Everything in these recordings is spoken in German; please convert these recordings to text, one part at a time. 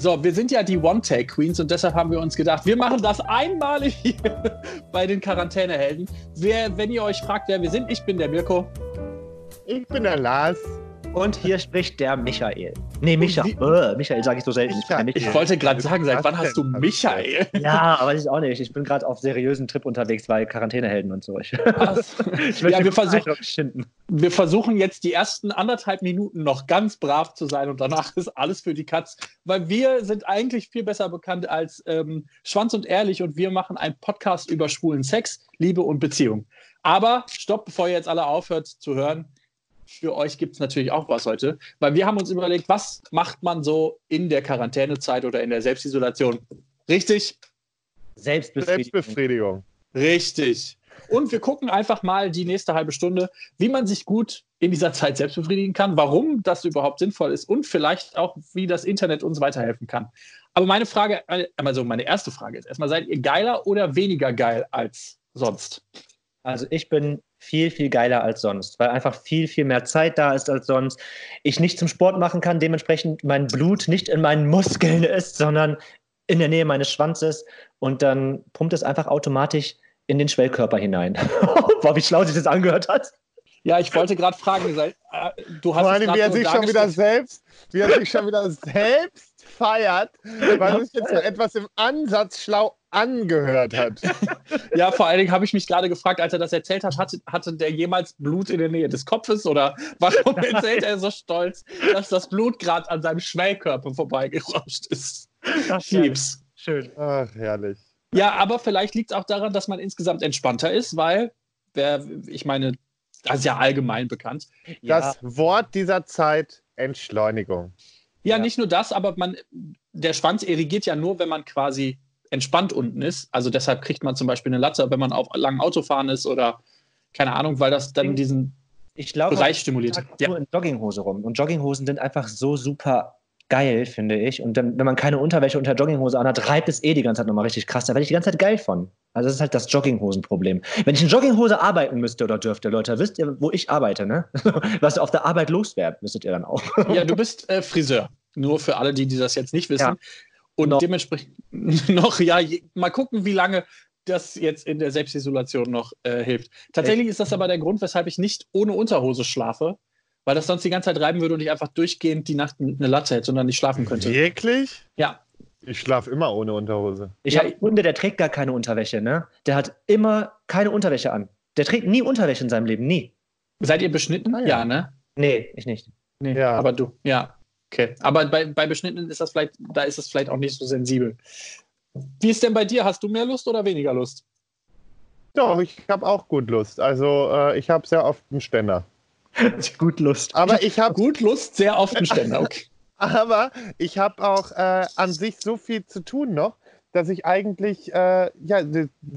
So, wir sind ja die One-Take-Queens und deshalb haben wir uns gedacht, wir machen das einmalig hier bei den Quarantänehelden. Wer, wenn ihr euch fragt, wer wir sind, ich bin der Mirko. Ich bin der Lars. Und hier spricht der Michael. Nee, Micha. Äh, Michael sage ich so selten. Ich, Michael. ich wollte gerade sagen, seit wann hast du Michael? Ja, aber ich auch nicht. Ich bin gerade auf seriösen Trip unterwegs bei Quarantänehelden und so. Ich, ich ja, wir, versuchen, wir versuchen jetzt die ersten anderthalb Minuten noch ganz brav zu sein und danach ist alles für die Katz. Weil wir sind eigentlich viel besser bekannt als ähm, Schwanz und Ehrlich und wir machen einen Podcast über schwulen Sex, Liebe und Beziehung. Aber stopp, bevor ihr jetzt alle aufhört zu hören für euch gibt es natürlich auch was heute, weil wir haben uns überlegt, was macht man so in der Quarantänezeit oder in der Selbstisolation? Richtig? Selbstbefriedigung. Selbstbefriedigung. Richtig. Und wir gucken einfach mal die nächste halbe Stunde, wie man sich gut in dieser Zeit selbst befriedigen kann, warum das überhaupt sinnvoll ist und vielleicht auch, wie das Internet uns weiterhelfen kann. Aber meine Frage, also meine erste Frage ist erstmal, seid ihr geiler oder weniger geil als sonst? Also ich bin viel, viel geiler als sonst, weil einfach viel, viel mehr Zeit da ist als sonst. Ich nicht zum Sport machen kann, dementsprechend mein Blut nicht in meinen Muskeln ist, sondern in der Nähe meines Schwanzes und dann pumpt es einfach automatisch in den Schwellkörper hinein. Boah, wie schlau sich das angehört hat. Ja, ich wollte gerade fragen, äh, du hast Vor allem, wie er sich schon wieder selbst, wie er sich schon wieder selbst feiert, weil es jetzt so etwas im Ansatz schlau angehört hat. ja, vor allen Dingen habe ich mich gerade gefragt, als er das erzählt hat, hatte, hatte der jemals Blut in der Nähe des Kopfes oder warum erzählt er so stolz, dass das Blut gerade an seinem Schwellkörper vorbeigerauscht ist? Lieb's. Schön. Ach, herrlich. Ja, aber vielleicht liegt es auch daran, dass man insgesamt entspannter ist, weil, wer, ich meine, das ist ja allgemein bekannt. Das ja. Wort dieser Zeit, Entschleunigung. Ja, ja, nicht nur das, aber man, der Schwanz irrigiert ja nur, wenn man quasi entspannt unten ist. Also deshalb kriegt man zum Beispiel eine Latte, wenn man auf langen Autofahren ist oder keine Ahnung, weil das dann diesen ich glaube, Bereich stimuliert. Ja. Nur in Jogginghose rum. Und Jogginghosen sind einfach so super geil, finde ich. Und dann, wenn man keine Unterwäsche unter Jogginghose anhat, reibt es eh die ganze Zeit nochmal richtig krass. Da werde ich die ganze Zeit geil von. Also das ist halt das Jogginghosen-Problem. Wenn ich in Jogginghose arbeiten müsste oder dürfte, Leute, wisst ihr, wo ich arbeite, ne? Was auf der Arbeit loswerden, wüsstet ihr dann auch. Ja, du bist äh, Friseur. Nur für alle, die, die das jetzt nicht wissen. Ja. Und noch. dementsprechend noch, ja, mal gucken, wie lange das jetzt in der Selbstisolation noch äh, hilft. Tatsächlich Echt? ist das aber der Grund, weshalb ich nicht ohne Unterhose schlafe, weil das sonst die ganze Zeit reiben würde und ich einfach durchgehend die Nacht eine Latte hätte und dann nicht schlafen könnte. Wirklich? Ja. Ich schlafe immer ohne Unterhose. Ich ja. habe einen Kunde, der trägt gar keine Unterwäsche, ne? Der hat immer keine Unterwäsche an. Der trägt nie Unterwäsche in seinem Leben, nie. Seid ihr beschnitten? Ah, ja. ja, ne? Nee, ich nicht. Nee, ja. aber du, ja. Okay, aber bei, bei Beschnittenen ist das vielleicht, da ist es vielleicht auch nicht so sensibel. Wie ist denn bei dir? Hast du mehr Lust oder weniger Lust? Doch, ich habe auch gut Lust. Also äh, ich habe sehr oft einen Ständer. gut Lust. Aber ich habe gut Lust, sehr oft einen Ständer. Okay. aber ich habe auch äh, an sich so viel zu tun noch, dass ich eigentlich, äh, ja,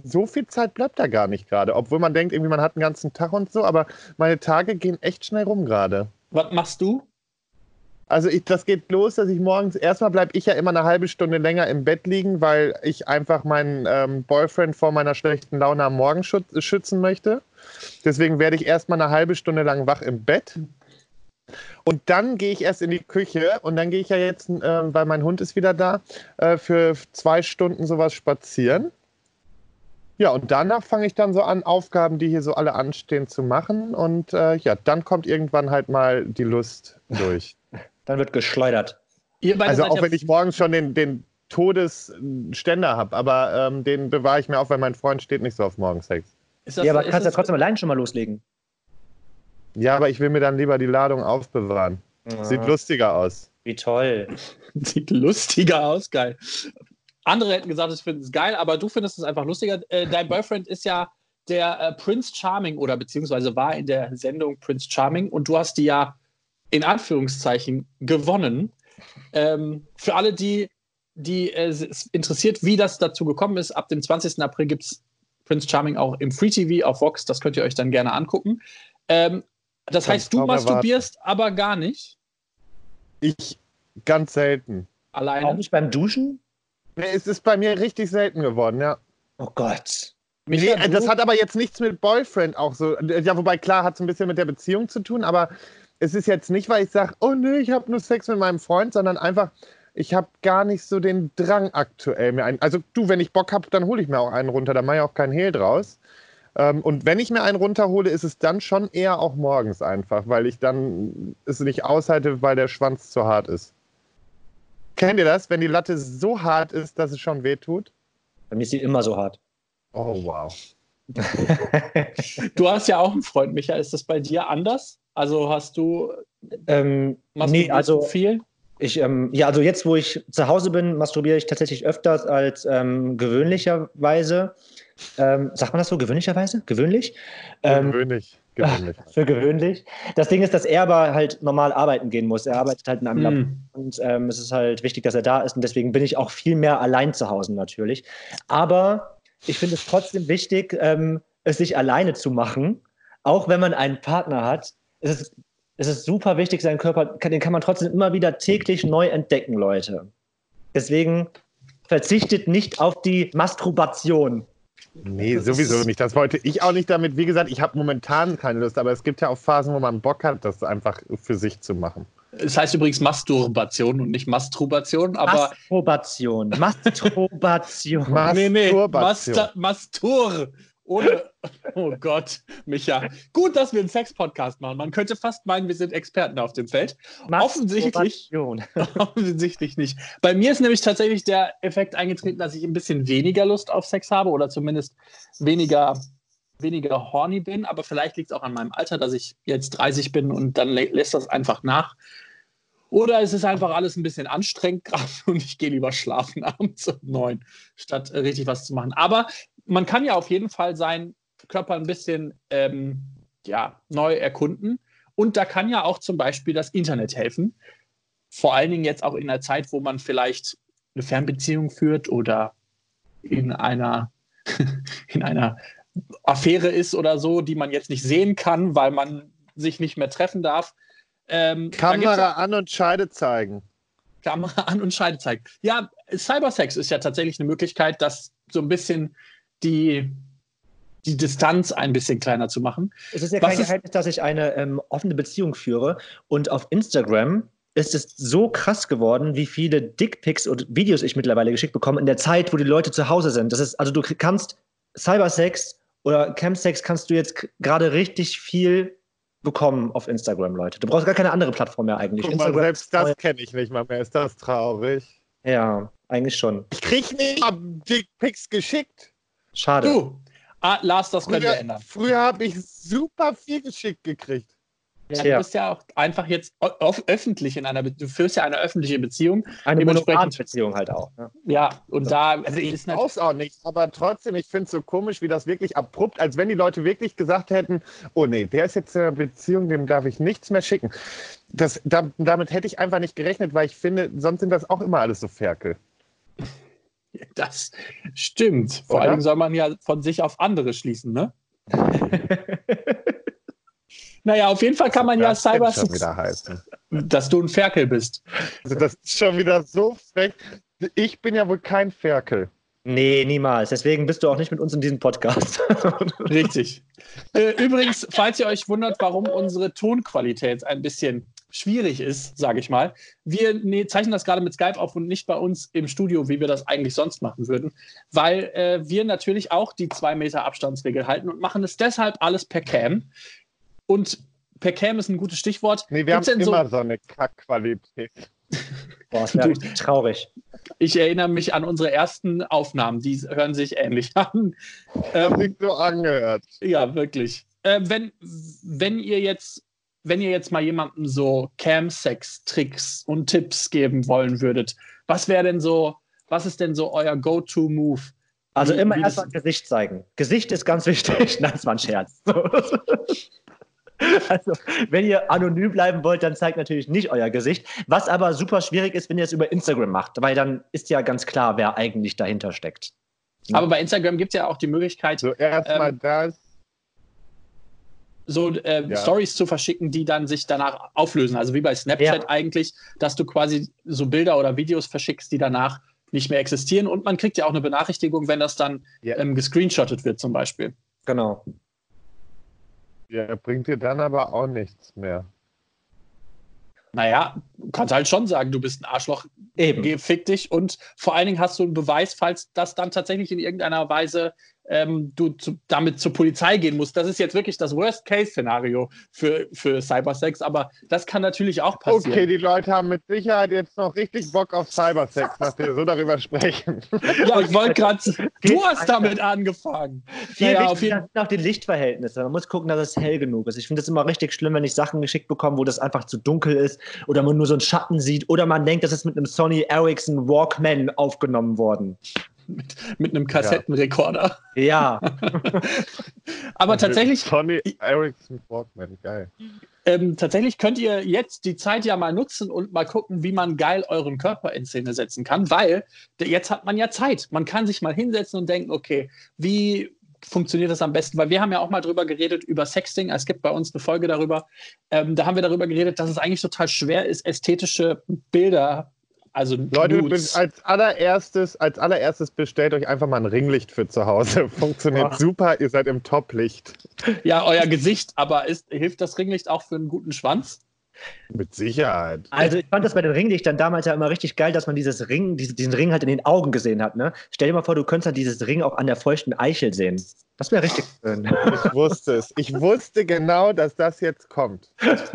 so viel Zeit bleibt da gar nicht gerade. Obwohl man denkt, irgendwie man hat einen ganzen Tag und so, aber meine Tage gehen echt schnell rum gerade. Was machst du? Also ich, das geht los, dass ich morgens, erstmal bleibe ich ja immer eine halbe Stunde länger im Bett liegen, weil ich einfach meinen ähm, Boyfriend vor meiner schlechten Laune am Morgen schützen möchte. Deswegen werde ich erstmal eine halbe Stunde lang wach im Bett. Und dann gehe ich erst in die Küche und dann gehe ich ja jetzt, äh, weil mein Hund ist wieder da, äh, für zwei Stunden sowas spazieren. Ja, und danach fange ich dann so an, Aufgaben, die hier so alle anstehen, zu machen. Und äh, ja, dann kommt irgendwann halt mal die Lust durch. Dann wird geschleudert. Also auch wenn ich morgens schon den, den Todesständer habe, aber ähm, den bewahre ich mir auf, weil mein Freund steht nicht so auf Morgensex. ja, aber kannst ja trotzdem allein schon mal loslegen. Ja, aber ich will mir dann lieber die Ladung aufbewahren. Ja. Sieht lustiger aus. Wie toll. Sieht lustiger aus, geil. Andere hätten gesagt, ich finde es geil, aber du findest es einfach lustiger. Äh, dein Boyfriend ist ja der äh, Prince Charming oder beziehungsweise war in der Sendung Prince Charming und du hast die ja in Anführungszeichen gewonnen. Ähm, für alle, die, die äh, es interessiert, wie das dazu gekommen ist, ab dem 20. April gibt es Prince Charming auch im Free TV auf Vox. Das könnt ihr euch dann gerne angucken. Ähm, das Kann heißt, du masturbierst erwarten. aber gar nicht? Ich ganz selten. Alleine? Auch nicht beim Duschen? Nee, es ist bei mir richtig selten geworden, ja. Oh Gott. Nee, das hat aber jetzt nichts mit Boyfriend auch so. Ja, wobei klar hat es ein bisschen mit der Beziehung zu tun, aber es ist jetzt nicht, weil ich sage, oh nee, ich habe nur Sex mit meinem Freund, sondern einfach, ich habe gar nicht so den Drang aktuell mehr ein. Also du, wenn ich Bock habe, dann hole ich mir auch einen runter. Da mache ich auch keinen Hehl draus. Ähm, und wenn ich mir einen runterhole, ist es dann schon eher auch morgens einfach, weil ich dann es nicht aushalte, weil der Schwanz zu hart ist. Kennt ihr das, wenn die Latte so hart ist, dass es schon wehtut? Bei mir ist sie immer so hart. Oh, wow. du hast ja auch einen Freund, Micha. Ist das bei dir anders? Also hast du. Ähm, nee, also viel? Ich, ähm, ja, also jetzt, wo ich zu Hause bin, masturbiere ich tatsächlich öfters als ähm, gewöhnlicherweise. Ähm, sagt man das so? Gewöhnlicherweise? Gewöhnlich? Ähm, gewöhnlich. Gewöhnlich. Für gewöhnlich. Das Ding ist, dass er aber halt normal arbeiten gehen muss. Er arbeitet halt in einem mm. Lab und ähm, es ist halt wichtig, dass er da ist und deswegen bin ich auch viel mehr allein zu Hause natürlich. Aber ich finde es trotzdem wichtig, ähm, es sich alleine zu machen, auch wenn man einen Partner hat. Es ist, es ist super wichtig, seinen Körper, den kann man trotzdem immer wieder täglich neu entdecken, Leute. Deswegen verzichtet nicht auf die Masturbation. Nee, sowieso nicht. Das wollte ich auch nicht damit. Wie gesagt, ich habe momentan keine Lust, aber es gibt ja auch Phasen, wo man Bock hat, das einfach für sich zu machen. Es heißt übrigens Masturbation und nicht Masturbation, aber. Masturbation. Masturbation. Masturbation. nee, nee. Master, Mastur. Ohne, oh Gott, Micha. Gut, dass wir einen Sex-Podcast machen. Man könnte fast meinen, wir sind Experten auf dem Feld. Offensichtlich, offensichtlich nicht. Bei mir ist nämlich tatsächlich der Effekt eingetreten, dass ich ein bisschen weniger Lust auf Sex habe oder zumindest weniger, weniger horny bin. Aber vielleicht liegt es auch an meinem Alter, dass ich jetzt 30 bin und dann lä lässt das einfach nach. Oder es ist einfach alles ein bisschen anstrengend gerade und ich gehe lieber schlafen abends um neun, statt richtig was zu machen. Aber man kann ja auf jeden Fall seinen Körper ein bisschen ähm, ja, neu erkunden. Und da kann ja auch zum Beispiel das Internet helfen. Vor allen Dingen jetzt auch in der Zeit, wo man vielleicht eine Fernbeziehung führt oder in einer, in einer Affäre ist oder so, die man jetzt nicht sehen kann, weil man sich nicht mehr treffen darf. Ähm, Kamera an und Scheide zeigen. Kamera an und Scheide zeigen. Ja, Cybersex ist ja tatsächlich eine Möglichkeit, das so ein bisschen die, die Distanz ein bisschen kleiner zu machen. Es ist ja kein Geheimnis, dass ich eine ähm, offene Beziehung führe und auf Instagram ist es so krass geworden, wie viele Dickpics und Videos ich mittlerweile geschickt bekomme in der Zeit, wo die Leute zu Hause sind. Das ist, also du kannst Cybersex oder Campsex kannst du jetzt gerade richtig viel bekommen auf Instagram, Leute. Du brauchst gar keine andere Plattform mehr eigentlich. Guck mal, selbst das kenne ich nicht mal mehr. Ist das traurig? Ja, eigentlich schon. Ich krieg nicht mal Dickpics geschickt. Schade. Du, ah, Lars, das können früher, wir ändern. Früher habe ich super viel geschickt gekriegt. Ja, du bist ja auch einfach jetzt öffentlich in einer, Be du führst ja eine öffentliche Beziehung. Eine monogame Beziehung halt auch. Ne? Ja, und da also ich ist es auch nicht, aber trotzdem, ich finde es so komisch, wie das wirklich abrupt, als wenn die Leute wirklich gesagt hätten, oh nee, der ist jetzt in einer Beziehung, dem darf ich nichts mehr schicken. Das, da, damit hätte ich einfach nicht gerechnet, weil ich finde, sonst sind das auch immer alles so Ferkel. Das stimmt. Vor Oder? allem soll man ja von sich auf andere schließen, ne? naja, auf jeden Fall kann man das ja Cyber wieder heißen. dass du ein Ferkel bist. Also das ist schon wieder so frech. Ich bin ja wohl kein Ferkel. Nee, niemals. Deswegen bist du auch nicht mit uns in diesem Podcast. Richtig. Äh, übrigens, falls ihr euch wundert, warum unsere Tonqualität ein bisschen schwierig ist, sage ich mal. Wir nee, zeichnen das gerade mit Skype auf und nicht bei uns im Studio, wie wir das eigentlich sonst machen würden, weil äh, wir natürlich auch die zwei Meter Abstandsregel halten und machen es deshalb alles per Cam. Und per Cam ist ein gutes Stichwort. Nee, wir Gibt's haben immer so, so eine Kackqualität. Boah, das wäre traurig. Ich erinnere mich an unsere ersten Aufnahmen, die hören sich ähnlich an. Ähm, sich so angehört. Ja, wirklich. Äh, wenn, wenn ihr jetzt wenn ihr jetzt mal jemandem so Cam-Sex-Tricks und Tipps geben wollen würdet, was wäre denn so, was ist denn so euer Go-To-Move? Also immer erstmal Gesicht zeigen. Gesicht ist ganz wichtig. Nein, das war ein Scherz. Also, wenn ihr anonym bleiben wollt, dann zeigt natürlich nicht euer Gesicht. Was aber super schwierig ist, wenn ihr es über Instagram macht, weil dann ist ja ganz klar, wer eigentlich dahinter steckt. Aber bei Instagram gibt es ja auch die Möglichkeit. So, erstmal ähm, das so äh, ja. Stories zu verschicken, die dann sich danach auflösen. Also wie bei Snapchat ja. eigentlich, dass du quasi so Bilder oder Videos verschickst, die danach nicht mehr existieren. Und man kriegt ja auch eine Benachrichtigung, wenn das dann ja. ähm, gescreenshottet wird, zum Beispiel. Genau. Ja, bringt dir dann aber auch nichts mehr. Naja, du kannst halt schon sagen, du bist ein Arschloch, Eben. geh, fick dich und vor allen Dingen hast du einen Beweis, falls das dann tatsächlich in irgendeiner Weise ähm, du zu, damit zur Polizei gehen musst. Das ist jetzt wirklich das Worst-Case-Szenario für, für Cybersex, aber das kann natürlich auch passieren. Okay, die Leute haben mit Sicherheit jetzt noch richtig Bock auf Cybersex, nach wir so darüber sprechen. Ja, ich wollte gerade, du hast damit angefangen. Viel Naja, wichtiger auf jeden, sind auch die Lichtverhältnisse. Man muss gucken, dass es hell genug ist. Ich finde es immer richtig schlimm, wenn ich Sachen geschickt bekomme, wo das einfach zu dunkel ist oder man nur so einen Schatten sieht oder man denkt, das ist mit einem Sony Ericsson Walkman aufgenommen worden. Mit einem Kassettenrekorder. Ja, Aber tatsächlich, Sony Ericsson Walkman, geil. ähm, tatsächlich könnt ihr jetzt die Zeit ja mal nutzen und mal gucken, wie man geil euren Körper in Szene setzen kann, weil jetzt hat man ja Zeit. Man kann sich mal hinsetzen und denken, okay, wie funktioniert das am besten? Weil wir haben ja auch mal drüber geredet, über Sexting. Es gibt bei uns eine Folge darüber. Ähm, da haben wir darüber geredet, dass es eigentlich total schwer ist, ästhetische Bilder, also Leute, Nudes. als allererstes, als allererstes bestellt euch einfach mal ein Ringlicht für zu Hause. Funktioniert Ja. super, ihr seid im Top-Licht. Ja, euer Gesicht, aber ist, hilft das Ringlicht auch für einen guten Schwanz? Mit Sicherheit. also ich fand das bei den Ringlichtern damals ja immer richtig geil, dass man dieses Ring, diese, diesen Ring halt in den Augen gesehen hat. Ne? Stell dir mal vor, du könntest halt dieses Ring auch an der feuchten Eichel sehen. Das wäre richtig schön. Ich wusste es. Ich wusste genau, dass das jetzt kommt.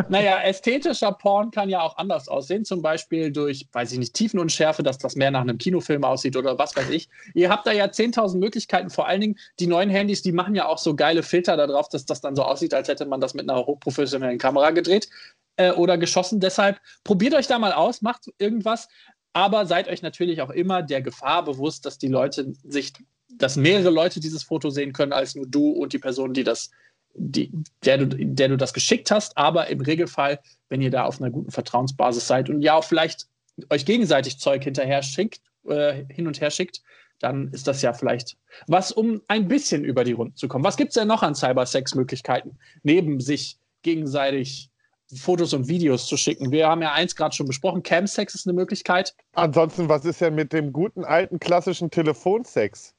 Naja, ästhetischer Porn kann ja auch anders aussehen, zum Beispiel durch, weiß ich nicht, Tiefenunschärfe, dass das mehr nach einem Kinofilm aussieht oder was weiß ich. Ihr habt da ja 10.000 Möglichkeiten, vor allen Dingen die neuen Handys, die machen ja auch so geile Filter da drauf, dass das dann so aussieht, als hätte man das mit einer hochprofessionellen Kamera gedreht äh, oder geschossen. Deshalb probiert euch da mal aus, macht irgendwas, aber seid euch natürlich auch immer der Gefahr bewusst, dass die Leute sich, dass mehrere Leute dieses Foto sehen können, als nur du und die Person, die das die, der, du, der du das geschickt hast, aber im Regelfall, wenn ihr da auf einer guten Vertrauensbasis seid und ja auch vielleicht euch gegenseitig Zeug hinterher schickt, äh, hin und her schickt, dann ist das ja vielleicht was, um ein bisschen über die Runden zu kommen. Was gibt es denn noch an Cybersex-Möglichkeiten, neben sich gegenseitig Fotos und Videos zu schicken? Wir haben ja eins gerade schon besprochen, Camsex ist eine Möglichkeit. Ansonsten, was ist denn mit dem guten alten klassischen Telefonsex?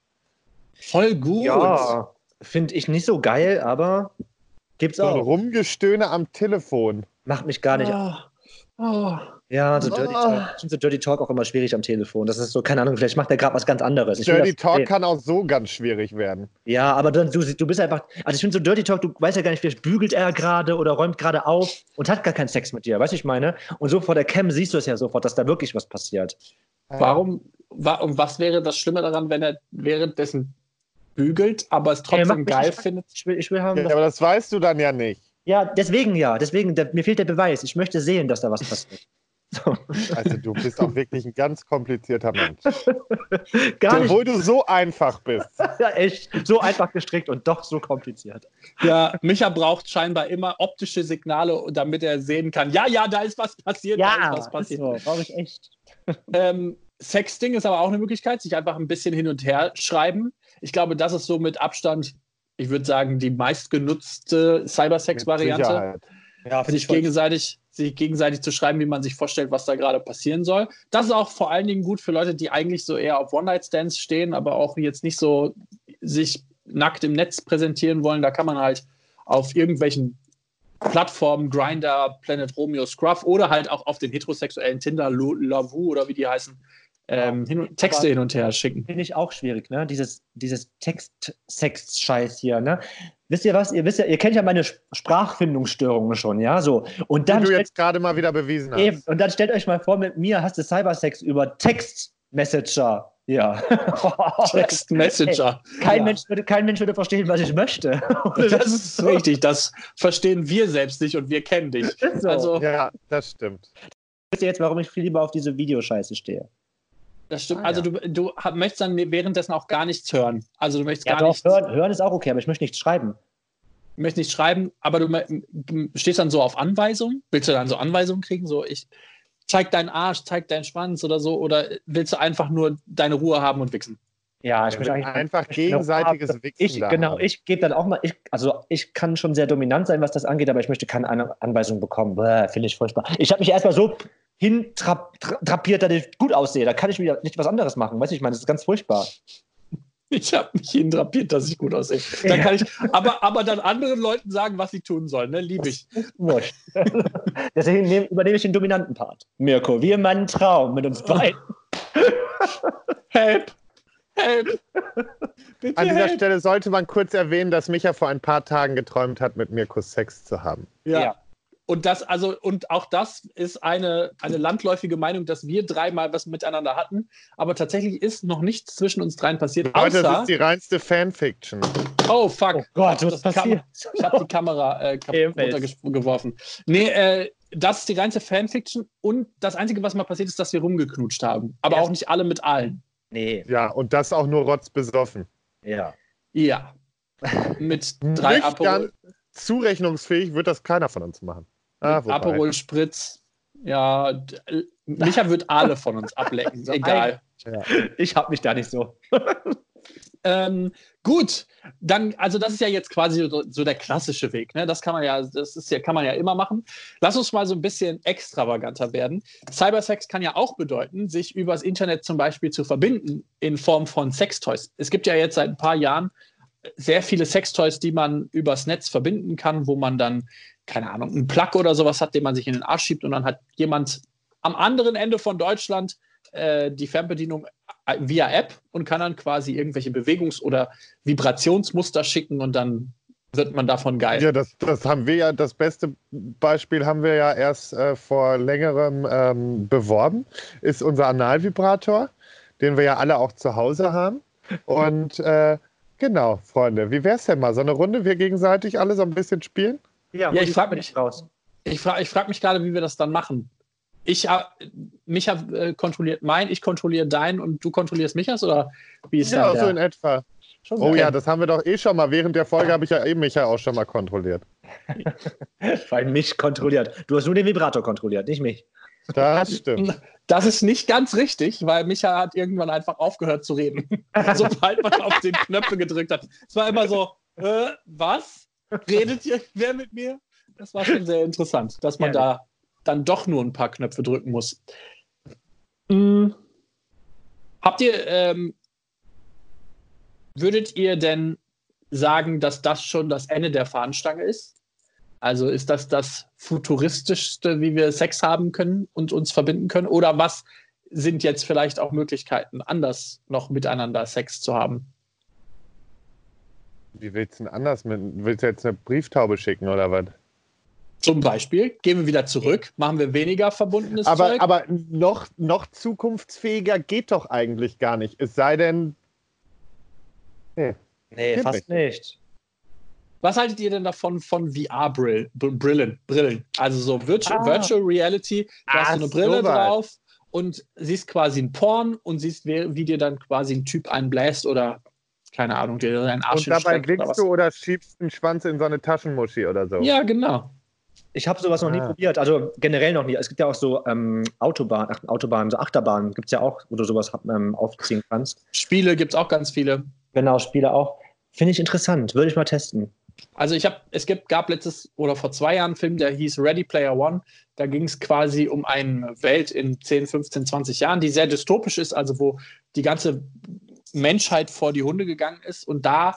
Voll gut. Ja, finde ich nicht so geil, aber gibt's So auch. Rumgestöhne am Telefon. Macht mich gar nicht. Oh, oh. Ja, so Dirty Oh. Talk. Ich finde so Dirty Talk auch immer schwierig am Telefon. Das ist so, keine Ahnung, vielleicht macht er gerade was ganz anderes. Ich Dirty das Talk sehen. kann auch so ganz schwierig werden. Ja, aber dann, du, du bist einfach. Also ich finde so Dirty Talk, du weißt ja gar nicht, vielleicht bügelt er gerade oder räumt gerade auf und hat gar keinen Sex mit dir, weißt du, ich meine? Und so vor der Cam siehst du es ja sofort, dass da wirklich was passiert. Warum, wa und was wäre das Schlimme daran, wenn er währenddessen bügelt, aber es Ey, trotzdem geil nicht- findet? Ich will, ich will haben. Ja, aber das weißt du dann ja nicht. ja, deswegen ja, deswegen, der, mir fehlt der Beweis. Ich möchte sehen, dass da was passiert. So. Also du bist auch wirklich ein ganz komplizierter Mensch. Gar nicht. Obwohl du so einfach bist. Ja, echt. So einfach gestrickt und doch so kompliziert. Ja, Micha braucht scheinbar immer optische Signale, damit er sehen kann, ja, ja, da ist was passiert, da ist was ist passiert. so, brauche ich echt. Ähm, Sexting ist aber auch eine Möglichkeit, sich einfach ein bisschen hin und her schreiben. Ich glaube, das ist so mit Abstand, ich würde sagen, die meistgenutzte Mit Cybersex-Variante. Ja, sich gegenseitig, sich gegenseitig zu schreiben, wie man sich vorstellt, was da gerade passieren soll. Das ist auch vor allen Dingen gut für Leute, die eigentlich so eher auf One-Night-Stands stehen, aber auch jetzt nicht so sich nackt im Netz präsentieren wollen. Da kann man halt auf irgendwelchen Plattformen, Grinder, Planet Romeo, Scruff oder halt auch auf den heterosexuellen Tinder, Lavu oder wie die heißen, ähm, hin und, Texte hin und her schicken. Finde ich auch schwierig, ne? Dieses, dieses Text-Sex-Scheiß hier, ne? Wisst ihr was? Ihr wisst ja, ihr kennt ja meine Sp- Sprachfindungsstörungen schon, ja? So. Und dann, Wie du stellt, jetzt gerade mal wieder bewiesen hast. eben, und dann stellt euch mal vor, mit mir hast du Cybersex über Text-Messenger. Ja. Text Messenger. Kein, Ja. Mensch würde, kein Mensch würde verstehen, was ich möchte. Das ist richtig, das verstehen wir selbst nicht und wir kennen dich. So. Also, Ja, das stimmt. Wisst ihr jetzt, warum ich viel lieber auf diese Videoscheiße stehe? Das stimmt. Ah, also ja. du, du möchtest dann währenddessen auch gar nichts hören. Also du möchtest Ja, gar doch, nichts, hören, hören ist auch okay, aber ich möchte nichts schreiben. möchtest nichts schreiben, aber du stehst dann so auf Anweisungen. Willst du dann so Anweisungen kriegen? So, ich zeig deinen Arsch, zeig deinen Schwanz oder so? Oder willst du einfach nur deine Ruhe haben und wichsen? Ja, ich möchte eigentlich einfach gegenseitiges haben. Wichsen Ich, genau, haben. ich gebe dann auch mal, ich, also ich kann schon sehr dominant sein, was das angeht, aber ich möchte keine An Anweisung bekommen. Bäh, Finde ich furchtbar. Ich habe mich erstmal so hintrapiert, dass ich gut aussehe. Da kann ich wieder nicht was anderes machen. Weißt du, ich meine, das ist ganz furchtbar. Ich habe mich hindrapiert, dass ich gut aussehe. Dann kann ich aber, aber dann anderen Leuten sagen, was sie tun sollen. Ne? Liebe ich. Wurscht. Deswegen nehm, übernehme ich den dominanten Part. Mirko, wir in meinem Traum mit uns beiden. Help! Help! Bitte An dieser help. Stelle sollte man kurz erwähnen, dass Micha vor ein paar Tagen geträumt hat, mit Mirko Sex zu haben. Ja. ja. Und das, also, und auch das ist eine, eine landläufige Meinung, dass wir dreimal was miteinander hatten. Aber tatsächlich ist noch nichts zwischen uns dreien passiert. Aber das ist die reinste Fanfiction. Oh, fuck. Oh Gott, was passiert? ich habe die Kamera äh, runtergeworfen. Nee, äh, das ist die reinste Fanfiction. Und das Einzige, was mal passiert ist, dass wir rumgeknutscht haben. Aber ja. auch nicht alle mit allen. Nee. Ja, und das auch nur rotzbesoffen. Ja. Ja. Mit drei Aperol. Zurechnungsfähig wird das keiner von uns machen. Ah, Aperol Spritz. Ja, Micha wird alle von uns ablecken, egal. Ja. Ich habe mich da nicht so. ähm, gut, dann, also das ist ja jetzt quasi so, der klassische Weg. Ne? Das kann man ja, das ist ja, kann man ja immer machen. Lass uns mal so ein bisschen extravaganter werden. Cybersex kann ja auch bedeuten, sich übers Internet zum Beispiel zu verbinden in Form von Sextoys. Es gibt ja jetzt seit ein paar Jahren sehr viele Sextoys, die man übers Netz verbinden kann, wo man dann keine Ahnung, einen Plug oder sowas hat, den man sich in den Arsch schiebt und dann hat jemand am anderen Ende von Deutschland äh, die Fernbedienung via App und kann dann quasi irgendwelche Bewegungs- oder Vibrationsmuster schicken und dann wird man davon geil. Ja, das, das haben wir ja, das beste Beispiel haben wir ja erst äh, vor längerem ähm, beworben, ist unser Analvibrator, den wir ja alle auch zu Hause haben. Und äh, genau, Freunde, wie wäre es denn mal? So eine Runde, wir gegenseitig alle so ein bisschen spielen? Ja, ja ich frage mich raus. Ich frage ich frag mich gerade, wie wir das dann machen. Ich, äh, Micha äh, kontrolliert mein, ich kontrolliere dein und du kontrollierst Michas oder wie ist ja, das? Ja, so in etwa. Schon oh okay. ja, das haben wir doch eh schon mal. Während der Folge habe ich ja eben Micha auch schon mal kontrolliert. Weil mich kontrolliert. Du hast nur den Vibrator kontrolliert, nicht mich. Das stimmt. Das ist nicht ganz richtig, weil Micha hat irgendwann einfach aufgehört zu reden, sobald man auf den Knöpfe gedrückt hat. Es war immer so, äh, was? redet ihr wer mit mir? Das war schon sehr interessant, dass man ja, da dann doch nur ein paar Knöpfe drücken muss. Hm. Habt ihr, ähm, würdet ihr denn sagen, dass das schon das Ende der Fahnenstange ist? Also ist das das futuristischste, wie wir Sex haben können und uns verbinden können? Oder was sind jetzt vielleicht auch Möglichkeiten, anders noch miteinander Sex zu haben? Wie willst du denn anders mit? Willst du jetzt eine Brieftaube schicken oder was? Zum Beispiel gehen wir wieder zurück, machen wir weniger verbundenes aber, Zeug. Aber noch, noch zukunftsfähiger geht doch eigentlich gar nicht. Es sei denn. Nee, nee fast nicht. nicht. Was haltet ihr denn davon von VR-Brillen? Brillen, Also so Virtual, ah. Virtual Reality, du ah, hast so eine Brille so drauf und siehst quasi ein Porn und siehst, wie, wie dir dann quasi ein Typ einbläst oder keine Ahnung, dir deinen Arsch Und dabei wickst du oder schiebst einen Schwanz in so eine Taschenmuschi oder so. Ja, genau. Ich habe sowas noch nie ah. probiert, also generell noch nie. Es gibt ja auch so ähm, Autobahn, Autobahnen, so Achterbahnen gibt es ja auch, wo du sowas ähm, aufziehen kannst. Spiele gibt es auch ganz viele. Genau, Spiele auch. Finde ich interessant, würde ich mal testen. Also ich habe, es gibt, gab letztes oder vor zwei Jahren einen Film, der hieß Ready Player One. Da ging es quasi um eine Welt in 10, 15, 20 Jahren, die sehr dystopisch ist, also wo die ganze Menschheit vor die Hunde gegangen ist. Und da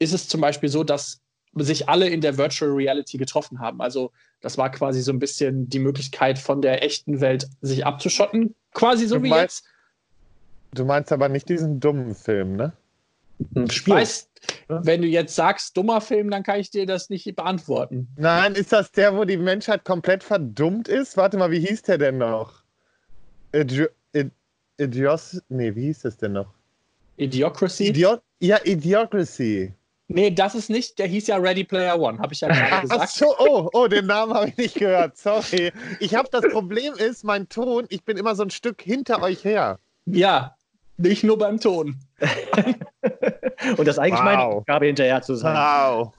ist es zum Beispiel so, dass sich alle in der Virtual Reality getroffen haben. Also das war quasi so ein bisschen die Möglichkeit von der echten Welt sich abzuschotten. Quasi so du wie meinst, jetzt. Du meinst aber nicht diesen dummen Film, ne? Ich weiß, wenn du jetzt sagst, dummer Film, dann kann ich dir das nicht beantworten. Nein, ist das der, wo die Menschheit komplett verdummt ist? Warte mal, wie hieß der denn noch? Idios. Nee, wie hieß das denn noch? Idiocracy? Idiot ja, Idiocracy. Nee, das ist nicht, der hieß ja Ready Player One, habe ich ja gerade gesagt. Ach so, oh, oh, den Namen habe ich nicht gehört, sorry. Ich habe das Problem ist, mein Ton, ich bin immer so ein Stück hinter euch her. Ja, nicht nur beim Ton. Und das ist eigentlich wow. meine Aufgabe, hinterher zu sein. Wow.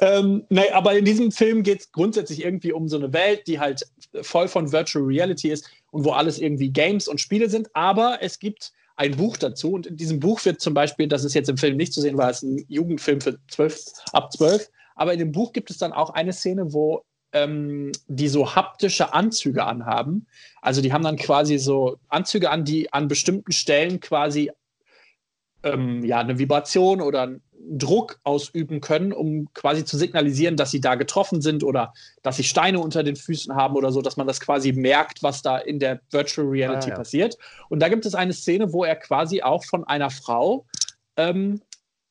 Ähm, nee, aber in diesem Film geht es grundsätzlich irgendwie um so eine Welt, die halt voll von Virtual Reality ist und wo alles irgendwie Games und Spiele sind. Aber es gibt ein Buch dazu. Und in diesem Buch wird zum Beispiel, das ist jetzt im Film nicht zu sehen, weil es ein Jugendfilm für 12, ab 12, aber in dem Buch gibt es dann auch eine Szene, wo ähm, die so haptische Anzüge anhaben. Also die haben dann quasi so Anzüge an, die an bestimmten Stellen quasi ähm, ja, eine Vibration oder einen Druck ausüben können, um quasi zu signalisieren, dass sie da getroffen sind oder dass sie Steine unter den Füßen haben oder so, dass man das quasi merkt, was da in der Virtual Reality ah, ja. passiert. Und da gibt es eine Szene, wo er quasi auch von einer Frau ähm,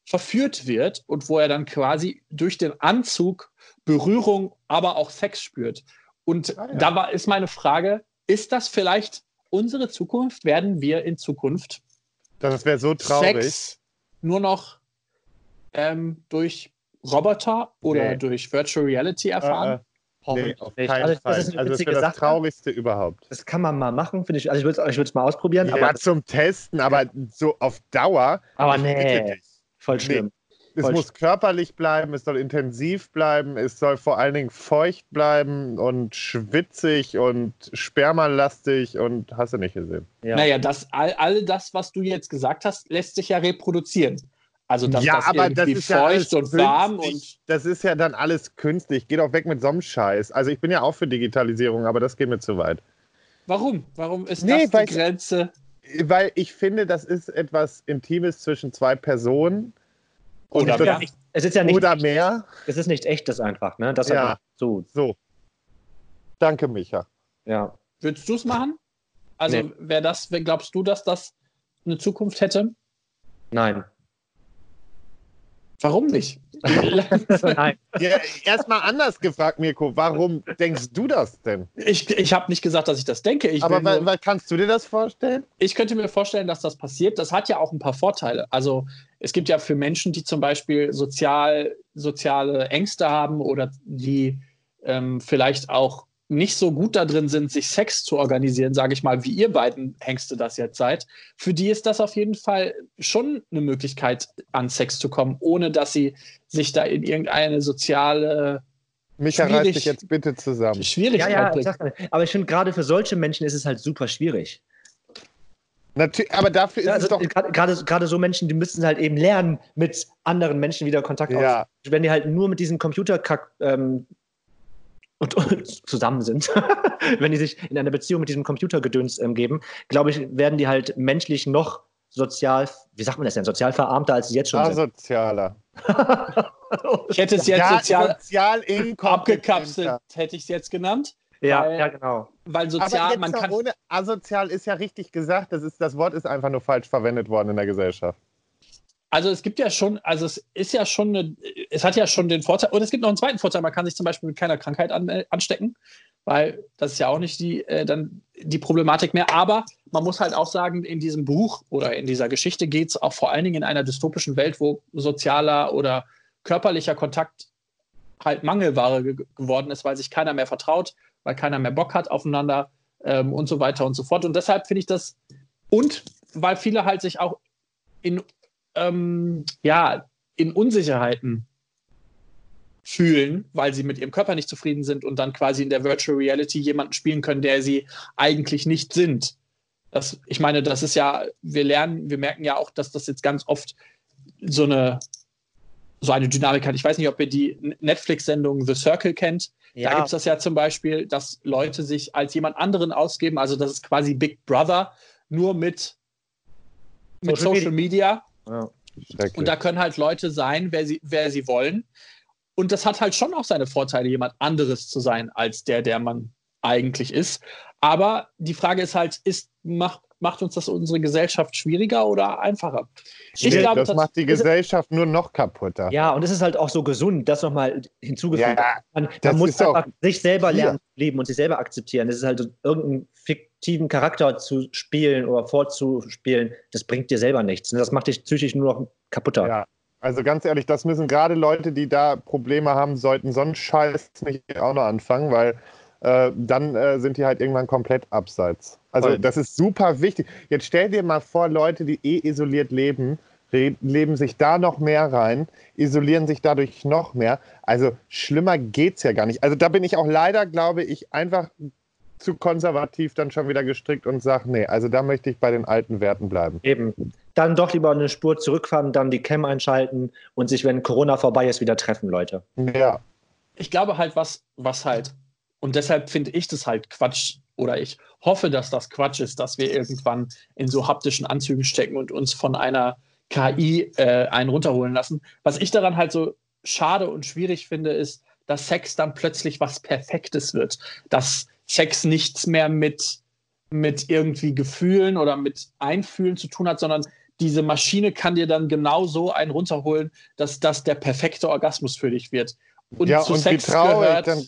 verführt wird und wo er dann quasi durch den Anzug Berührung, aber auch Sex spürt. Und ah, ja. da war, ist meine Frage, ist das vielleicht unsere Zukunft? Werden wir in Zukunft das wäre so traurig. Sex nur noch ähm, durch Roboter oder nee. durch Virtual Reality erfahren? Äh, äh. Nee, auf keinen also, Fall. Das ist also das wäre das Traurigste überhaupt. Das kann man mal machen, finde ich. Also ich würde es mal ausprobieren. Ja, aber zum Testen, aber so auf Dauer. Aber nee, voll schlimm. Nee. Es Voll muss körperlich bleiben, es soll intensiv bleiben, es soll vor allen Dingen feucht bleiben und schwitzig und spermalastig und hast du nicht gesehen. Ja. Naja, das, all, all das, was du jetzt gesagt hast, lässt sich ja reproduzieren. Also dass ja, das aber das ist feucht ja und warm und. Das ist ja dann alles künstlich. Geht auch weg mit so einem Scheiß. Also ich bin ja auch für Digitalisierung, aber das geht mir zu weit. Warum? Warum ist nee, das die Grenze? Weil ich finde, das ist etwas Intimes zwischen zwei Personen oder mehr. es ist ja nicht Oder mehr. Es ist nicht echtes einfach, ne? Das ja. so. so. Danke, Micha. Ja. Würdest du es machen? Also, nee. wäre das, glaubst du, dass das eine Zukunft hätte? Nein. Warum nicht? Nein. Ja, Erstmal anders gefragt, Mirko. Warum denkst du das denn? Ich, ich habe nicht gesagt, dass ich das denke. Ich Aber weil, kannst du dir das vorstellen? Ich könnte mir vorstellen, dass das passiert. Das hat ja auch ein paar Vorteile. Also es gibt ja für Menschen, die zum Beispiel sozial, soziale Ängste haben oder die ähm, vielleicht auch nicht so gut da drin sind, sich Sex zu organisieren, sage ich mal, wie ihr beiden Hengste das jetzt seid, für die ist das auf jeden Fall schon eine Möglichkeit, an Sex zu kommen, ohne dass sie sich da in irgendeine soziale Micha, reiß dich jetzt bitte zusammen. Schwierigkeit ja, ja, aber ich finde, gerade für solche Menschen ist es halt super schwierig. Natürlich, aber dafür ist ja, also es doch. Gerade, gerade so Menschen, die müssen halt eben lernen, mit anderen Menschen wieder Kontakt ja. aufzunehmen. Wenn die halt nur mit diesem Computerkack ähm, und, und zusammen sind, wenn die sich in einer Beziehung mit diesem Computergedöns ähm, geben, glaube ich, werden die halt menschlich noch sozial, wie sagt man das denn, sozial verarmter, als sie jetzt schon Asozialer. sind. ich hätte es jetzt ja, sozial, sozial abgekapselt, hätte ich es jetzt genannt. Ja, weil, ja, genau. Weil sozial, man kann. Ohne, asozial ist ja richtig gesagt, das, ist, das Wort ist einfach nur falsch verwendet worden in der Gesellschaft. Also es gibt ja schon, also es ist ja schon, eine, es hat ja schon den Vorteil, und es gibt noch einen zweiten Vorteil, man kann sich zum Beispiel mit keiner Krankheit an, äh, anstecken, weil das ist ja auch nicht die, äh, dann die Problematik mehr. Aber man muss halt auch sagen, in diesem Buch oder in dieser Geschichte geht es auch vor allen Dingen in einer dystopischen Welt, wo sozialer oder körperlicher Kontakt halt Mangelware ge geworden ist, weil sich keiner mehr vertraut, weil keiner mehr Bock hat aufeinander ähm, und so weiter und so fort. Und deshalb finde ich das, und weil viele halt sich auch in ähm, ja, in Unsicherheiten fühlen, weil sie mit ihrem Körper nicht zufrieden sind und dann quasi in der Virtual Reality jemanden spielen können, der sie eigentlich nicht sind. Das, ich meine, das ist ja, wir lernen, wir merken ja auch, dass das jetzt ganz oft so eine, so eine Dynamik hat. Ich weiß nicht, ob ihr die Netflix-Sendung The Circle kennt. Ja. Da gibt es das ja zum Beispiel, dass Leute sich als jemand anderen ausgeben. Also das ist quasi Big Brother, nur mit, mit Social, Social Media. Media. Ja. Und da können halt Leute sein, wer sie, wer sie wollen. Und das hat halt schon auch seine Vorteile, jemand anderes zu sein, als der, der man eigentlich ist. Aber die Frage ist halt, ist, macht, macht uns das unsere Gesellschaft schwieriger oder einfacher? Ich glaube, das, das macht die Gesellschaft nur noch kaputter. Ja, und es ist halt auch so gesund, das nochmal hinzugefügt. Ja, man, man muss einfach sich selber lernen, leben und sich selber akzeptieren. Das ist halt irgendein fiktiven Charakter zu spielen oder vorzuspielen, das bringt dir selber nichts. Das macht dich psychisch nur noch kaputter. Ja. Also ganz ehrlich, das müssen gerade Leute, die da Probleme haben, sollten so einen Scheiß nicht auch noch anfangen, weil äh, dann äh, sind die halt irgendwann komplett abseits. Also das ist super wichtig. Jetzt stell dir mal vor, Leute, die eh isoliert leben, leben sich da noch mehr rein, isolieren sich dadurch noch mehr. Also schlimmer geht's ja gar nicht. Also da bin ich auch leider, glaube ich, einfach zu konservativ dann schon wieder gestrickt und sage, nee, also da möchte ich bei den alten Werten bleiben. Eben. Dann doch lieber eine Spur zurückfahren, dann die Cam einschalten und sich, wenn Corona vorbei ist, wieder treffen, Leute. Ja. Ich glaube halt, was, was halt, und deshalb finde ich das halt Quatsch, oder ich hoffe, dass das Quatsch ist, dass wir irgendwann in so haptischen Anzügen stecken und uns von einer KI äh, einen runterholen lassen. Was ich daran halt so schade und schwierig finde, ist, dass Sex dann plötzlich was Perfektes wird. Dass Sex nichts mehr mit, mit irgendwie Gefühlen oder mit Einfühlen zu tun hat, sondern diese Maschine kann dir dann genau so einen runterholen, dass das der perfekte Orgasmus für dich wird. Und ja, zu und Sex wie traurig, gehört, dann,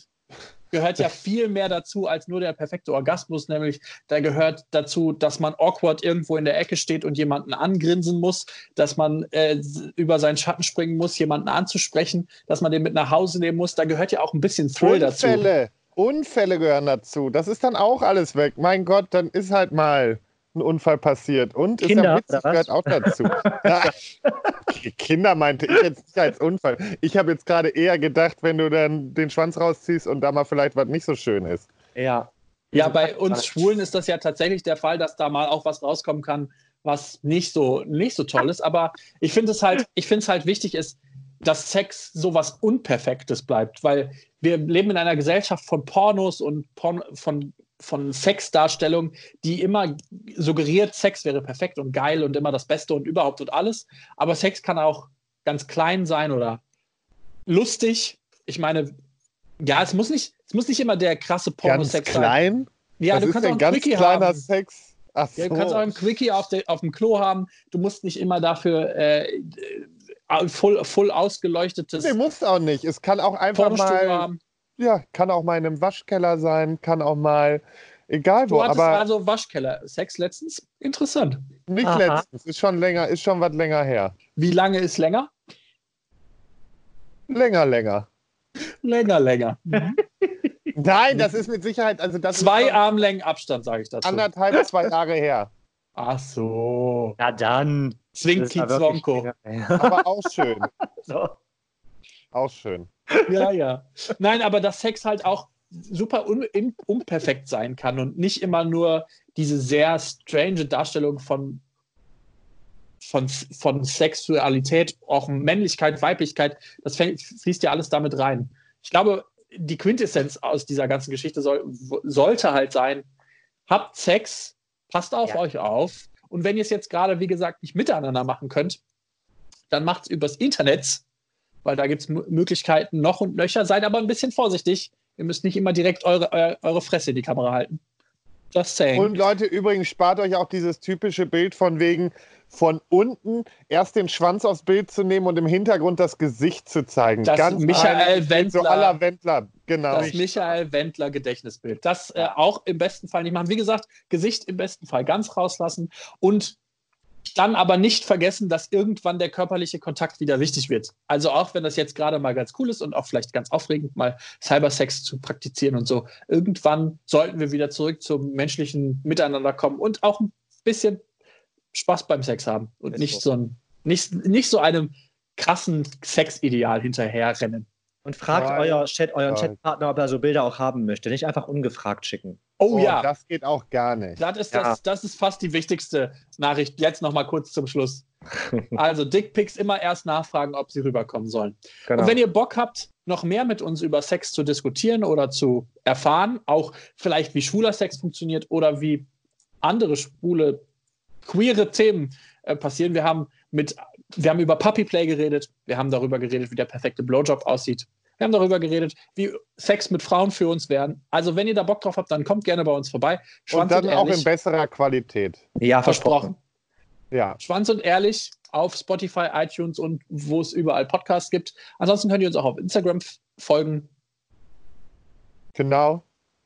gehört ja viel mehr dazu als nur der perfekte Orgasmus, nämlich da gehört dazu, dass man awkward irgendwo in der Ecke steht und jemanden angrinsen muss, dass man äh, über seinen Schatten springen muss, jemanden anzusprechen, dass man den mit nach Hause nehmen muss. Da gehört ja auch ein bisschen Thrill dazu. Unfälle, Unfälle gehören dazu. Das ist dann auch alles weg. Mein Gott, dann ist halt mal ein Unfall passiert. Und Kinder, ist ja witzig, gehört auch dazu. Kinder meinte ich jetzt nicht als Unfall. Ich habe jetzt gerade eher gedacht, wenn du dann den Schwanz rausziehst und da mal vielleicht was nicht so schön ist. Ja. Ja, bei uns Schwulen ist das ja tatsächlich der Fall, dass da mal auch was rauskommen kann, was nicht so, nicht so toll ist. Aber ich finde es halt, ich finde es halt wichtig ist, dass Sex sowas Unperfektes bleibt, weil wir leben in einer Gesellschaft von Pornos und Porn, von, von Sexdarstellungen, die immer suggeriert, Sex wäre perfekt und geil und immer das Beste und überhaupt und alles. Aber Sex kann auch ganz klein sein oder lustig. Ich meine, ja, es muss nicht, es muss nicht immer der krasse Pornosex sein. klein? Ja, Was du kannst auch einen ganz Quickie kleiner haben. Sex? Ach so. Ja, du kannst auch einen Quickie auf, de, auf dem Klo haben. Du musst nicht immer dafür äh, äh, voll, voll ausgeleuchtetes Nee, muss auch nicht. Es kann auch einfach mal, haben. Ja, kann auch mal in einem Waschkeller sein, kann auch mal, egal Du wo, hattest aber also Waschkeller. Sex letztens? Interessant. nicht Aha. letztens. Ist schon länger, ist schon was länger her. Wie lange ist länger? Länger, länger. Länger, länger. Nein, das ist mit Sicherheit, also das Zwei Armlängen Abstand, sage ich dazu. anderthalb, zwei Jahre her. Ach so. Na dann. War wirklich Zwonko. Aber auch schön. So. Auch schön. Ja, ja. Nein, aber dass Sex halt auch super un unperfekt sein kann und nicht immer nur diese sehr strange Darstellung von, von, von Sexualität, auch Männlichkeit, Weiblichkeit, das fließt ja alles damit rein. Ich glaube, die Quintessenz aus dieser ganzen Geschichte soll, sollte halt sein, habt Sex, passt auf Ja. euch auf und wenn ihr es jetzt gerade, wie gesagt, nicht miteinander machen könnt, dann macht es übers Internet, weil da gibt es Möglichkeiten noch und nöcher. Seid aber ein bisschen vorsichtig. Ihr müsst nicht immer direkt eure, eure, eure Fresse in die Kamera halten. Just saying. Und Leute, übrigens spart euch auch dieses typische Bild von wegen von unten erst den Schwanz aufs Bild zu nehmen und im Hintergrund das Gesicht zu zeigen. Das Michael ein- Wendler- So aller Wendler, genau. das Michael Wendler Gedächtnisbild. Das äh, auch im besten Fall nicht machen. Wie gesagt, Gesicht im besten Fall ganz rauslassen und dann aber nicht vergessen, dass irgendwann der körperliche Kontakt wieder wichtig wird. Also auch wenn das jetzt gerade mal ganz cool ist und auch vielleicht ganz aufregend, mal Cybersex zu praktizieren und so. Irgendwann sollten wir wieder zurück zum menschlichen Miteinander kommen und auch ein bisschen Spaß beim Sex haben und nicht so. ein, nicht, nicht so einem krassen Sexideal hinterherrennen. Und fragt euer Chat, euren. Chatpartner, ob er so Bilder auch haben möchte. Nicht einfach ungefragt schicken. Oh, ja. Das geht auch gar nicht. Das ist, Ja. das, das ist fast die wichtigste Nachricht. Jetzt noch mal kurz zum Schluss. Also Dickpics immer erst nachfragen, ob sie rüberkommen sollen. Genau. Und wenn ihr Bock habt, noch mehr mit uns über Sex zu diskutieren oder zu erfahren, auch vielleicht wie schwuler Sex funktioniert oder wie andere schwule, queere Themen äh, passieren. Wir haben mit, wir haben über Puppy Play geredet, wir haben darüber geredet, wie der perfekte Blowjob aussieht. Wir haben darüber geredet, wie Sex mit Frauen für uns werden. Also, wenn ihr da Bock drauf habt, dann kommt gerne bei uns vorbei. Und Schwanz dann auch ehrlich. in besserer Qualität. ja, versprochen. Versprochen. Ja. Schwanz und ehrlich auf Spotify, iTunes und wo es überall Podcasts gibt. Ansonsten könnt ihr uns auch auf Instagram folgen. Genau.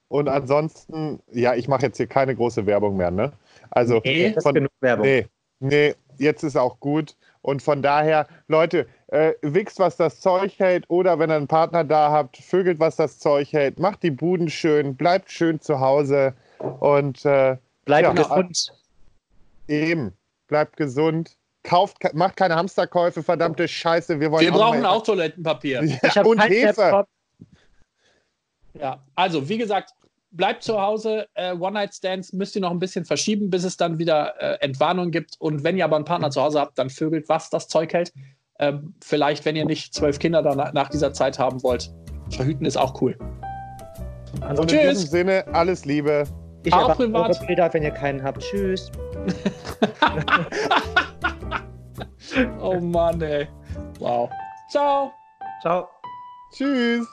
Und ansonsten, ja, ich mache jetzt hier keine große Werbung mehr, ne? Also, Nee, Das ist von, genug Werbung. nee, nee, jetzt ist auch gut. Und von daher, Leute, äh, wichst, was das Zeug hält, oder wenn ihr einen Partner da habt, vögelt, was das Zeug hält, macht die Buden schön, bleibt schön zu Hause und äh, Bleibt Ja. gesund. eben, bleibt gesund. Kauft, macht keine Hamsterkäufe, verdammte Scheiße. Wir wollen Wir brauchen mehr- auch Toilettenpapier. Ja, und Hefe. Laptop. Ja, also wie gesagt, bleibt zu Hause. Äh, One-Night-Stands müsst ihr noch ein bisschen verschieben, bis es dann wieder äh, Entwarnung gibt. Und wenn ihr aber einen Partner zu Hause habt, dann vögelt, was das Zeug hält. Ähm, vielleicht, wenn ihr nicht zwölf Kinder dann nach dieser Zeit haben wollt. Verhüten ist auch cool. Und in Tschüss. diesem Sinne, alles Liebe. Ich Auch privat. Bilder, wenn ihr keinen habt. Tschüss. Oh Mann, ey. Wow. Ciao. Ciao. Tschüss.